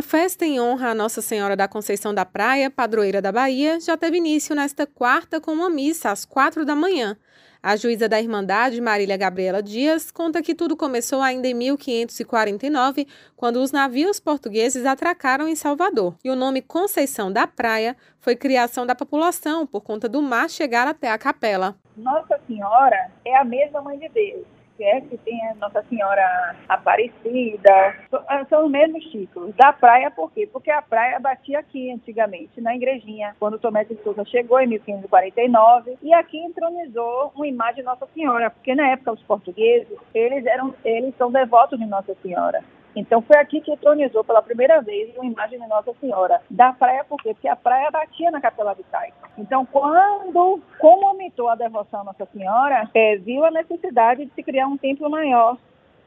A festa em honra a Nossa Senhora da Conceição da Praia, padroeira da Bahia, já teve início nesta quarta com uma missa às quatro da manhã. A juíza da Irmandade, Marília Gabriela Dias, conta que tudo começou ainda em 1549, quando os navios portugueses atracaram em Salvador. E o nome Conceição da Praia foi criação da população por conta do mar chegar até a capela. Nossa Senhora é a mesma mãe de Deus que tem a Nossa Senhora Aparecida, ah, são os mesmos títulos. Da praia, por quê? Porque a praia batia aqui antigamente, na igrejinha, quando Tomé de Souza chegou em 1549, e aqui entronizou uma imagem de Nossa Senhora, porque na época os portugueses, eles eram, eles são devotos de Nossa Senhora. Então foi aqui que entronizou pela primeira vez uma imagem de Nossa Senhora da praia, por quê? Porque a praia batia na Capela de Cai. Então, quando, como aumentou a devoção à Nossa Senhora, é, viu a necessidade de se criar um templo maior.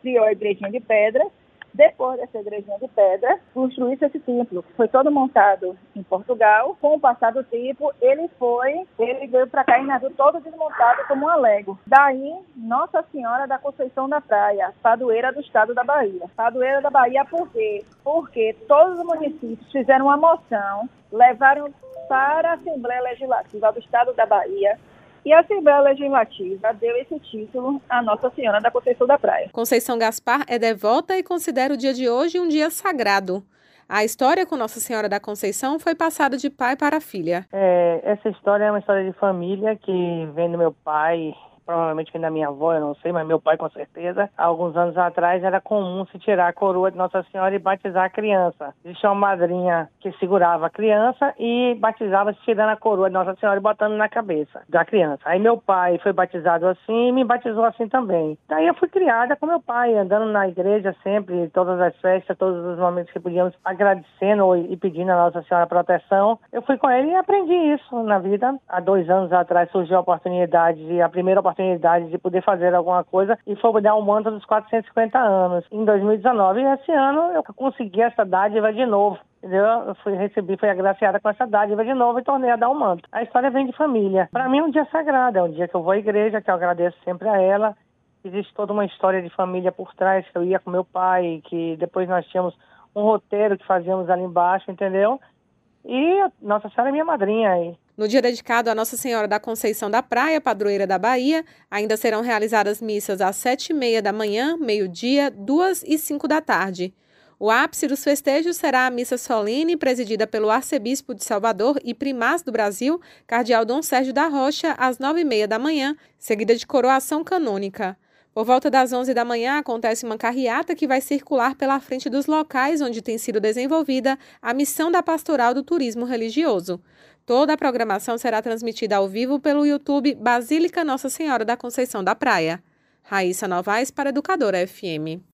Criou a igrejinha de pedra depois dessa igrejinha de pedra, construiu-se esse templo, foi todo montado em Portugal. Com o passar do tempo, ele foi, ele veio para cá em navio todo desmontado como um alego. Daí, Nossa Senhora da Conceição da Praia, padroeira do estado da Bahia. Padroeira da Bahia por quê? Porque todos os municípios fizeram uma moção, levaram para a Assembleia Legislativa do Estado da Bahia e a Assembleia Legislativa deu esse título à Nossa Senhora da Conceição da Praia. Conceição Gaspar é devota e considera o dia de hoje um dia sagrado. A história com Nossa Senhora da Conceição foi passada de pai para filha. É, essa história é uma história de família que vem do meu pai provavelmente vem da minha avó, eu não sei, mas meu pai com certeza. Há alguns anos atrás era comum se tirar a coroa de Nossa Senhora e batizar a criança. Existia uma madrinha que segurava a criança e batizava tirando a coroa de Nossa Senhora e botando na cabeça da criança. Aí meu pai foi batizado assim e me batizou assim também. Daí eu fui criada com meu pai, andando na igreja sempre, todas as festas, todos os momentos que podíamos, agradecendo e pedindo a Nossa Senhora proteção. Eu fui com ele e aprendi isso na vida. Há dois anos atrás surgiu a oportunidade, a primeira oportunidade oportunidade de poder fazer alguma coisa e foi dar um manto dos 450 anos. Em 2019, e esse ano, eu consegui essa dádiva de novo. Entendeu? Eu fui recebi, fui agraciada com essa dádiva de novo e tornei a dar um manto. A história vem de família. Para mim é um dia sagrado, é um dia que eu vou à igreja, que eu agradeço sempre a ela. Existe toda uma história de família por trás, que eu ia com meu pai, que depois nós tínhamos um roteiro que fazíamos ali embaixo, entendeu? E Nossa Senhora é minha madrinha aí. No dia dedicado a Nossa Senhora da Conceição da Praia, padroeira da Bahia, ainda serão realizadas missas às sete e meia da manhã, meio-dia, duas e cinco da tarde. O ápice dos festejos será a missa solene, presidida pelo arcebispo de Salvador e primaz do Brasil, cardeal Dom Sérgio da Rocha, às nove e meia da manhã, seguida de coroação canônica. Por volta das 11 da manhã acontece uma carreata que vai circular pela frente dos locais onde tem sido desenvolvida a missão da Pastoral do Turismo Religioso. Toda a programação será transmitida ao vivo pelo YouTube Basílica Nossa Senhora da Conceição da Praia. Raíssa Novaes para Educadora FM.